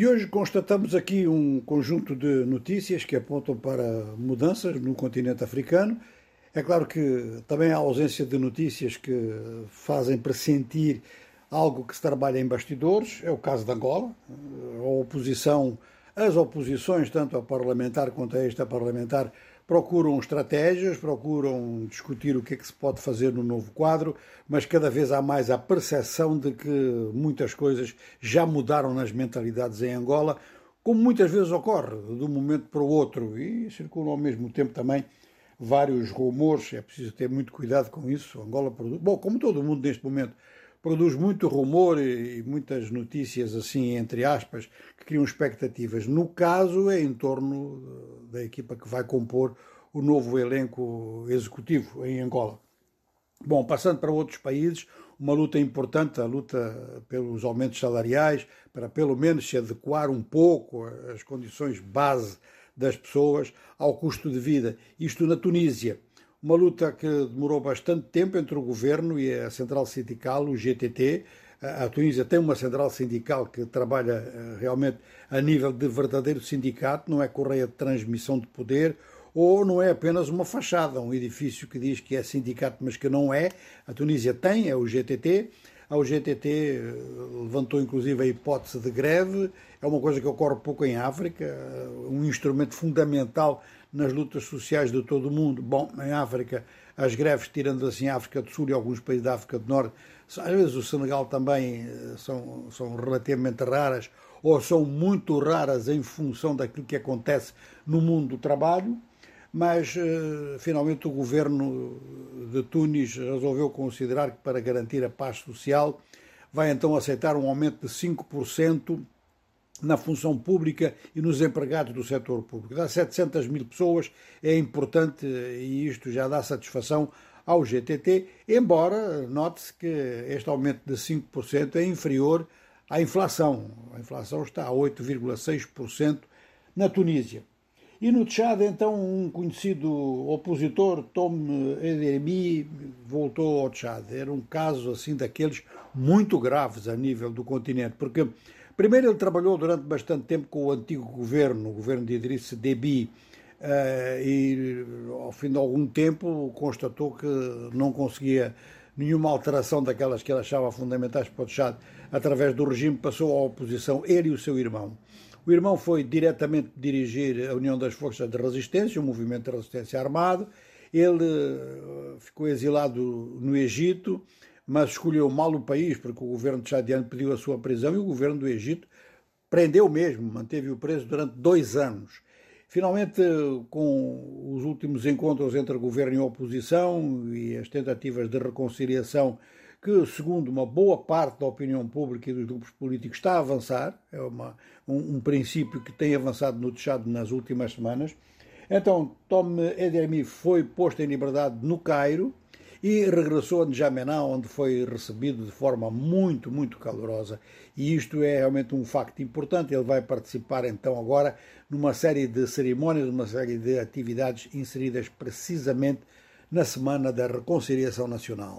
E hoje constatamos aqui um conjunto de notícias que apontam para mudanças no continente africano. É claro que também há ausência de notícias que fazem pressentir algo que se trabalha em bastidores. É o caso de Angola. A oposição, as oposições, tanto a parlamentar quanto a esta parlamentar, procuram estratégias, procuram discutir o que é que se pode fazer no novo quadro, mas cada vez há mais a percepção de que muitas coisas já mudaram nas mentalidades em Angola, como muitas vezes ocorre, de um momento para o outro, e circulam ao mesmo tempo também vários rumores, é preciso ter muito cuidado com isso. Angola produz, bom, como todo mundo neste momento, produz muito rumor e muitas notícias assim, entre aspas, que criam expectativas. No caso, é em torno da equipa que vai compor o novo elenco executivo em Angola. Bom, passando para outros países, uma luta importante, a luta pelos aumentos salariais, para pelo menos se adequar um pouco às condições base das pessoas ao custo de vida. Isto na Tunísia uma luta que demorou bastante tempo entre o governo e a central sindical, o GTT. A Tunísia tem uma central sindical que trabalha eh, realmente a nível de verdadeiro sindicato, não é correia de transmissão de poder ou não é apenas uma fachada, um edifício que diz que é sindicato, mas que não é. A Tunísia tem, é o GTT. A GTT eh, levantou inclusive a hipótese de greve, é uma coisa que ocorre pouco em África, eh, um instrumento fundamental nas lutas sociais de todo o mundo. Bom, em África, as greves, tirando assim a África do Sul e alguns países da África do Norte, às vezes o Senegal também eh, são, são relativamente raras ou são muito raras em função daquilo que acontece no mundo do trabalho, mas uh, finalmente o governo de Tunis resolveu considerar que para garantir a paz social vai então aceitar um aumento de 5% na função pública e nos empregados do setor público. Dá 700 mil pessoas, é importante e isto já dá satisfação ao GTT, embora note-se que este aumento de 5% é inferior à inflação. A inflação está a 8,6% na Tunísia. E no Tchad, então, um conhecido opositor, Tom Edermi, voltou ao Tchad. Era um caso assim daqueles muito graves a nível do continente, porque Primeiro, ele trabalhou durante bastante tempo com o antigo governo, o governo de Idriss Deby, eh, e ao fim de algum tempo constatou que não conseguia nenhuma alteração daquelas que ele achava fundamentais para o Chad através do regime, passou à oposição, ele e o seu irmão. O irmão foi diretamente dirigir a União das Forças de Resistência, o um movimento de resistência armado. Ele eh, ficou exilado no Egito, mas escolheu mal o país, porque o governo tchadiano pediu a sua prisão e o governo do Egito prendeu mesmo, manteve-o preso durante dois anos. Finalmente, com os últimos encontros entre governo e oposição e as tentativas de reconciliação, que, segundo uma boa parte da opinião pública e dos grupos políticos, está a avançar, é uma, um, um princípio que tem avançado no Tchad nas últimas semanas. Então, Tom Edermi foi posto em liberdade no Cairo, e regressou a N'Djamena, onde foi recebido de forma muito, muito calorosa. E isto é realmente um facto importante. Ele vai participar então agora numa série de cerimónias, numa série de atividades inseridas precisamente na Semana da Reconciliação Nacional.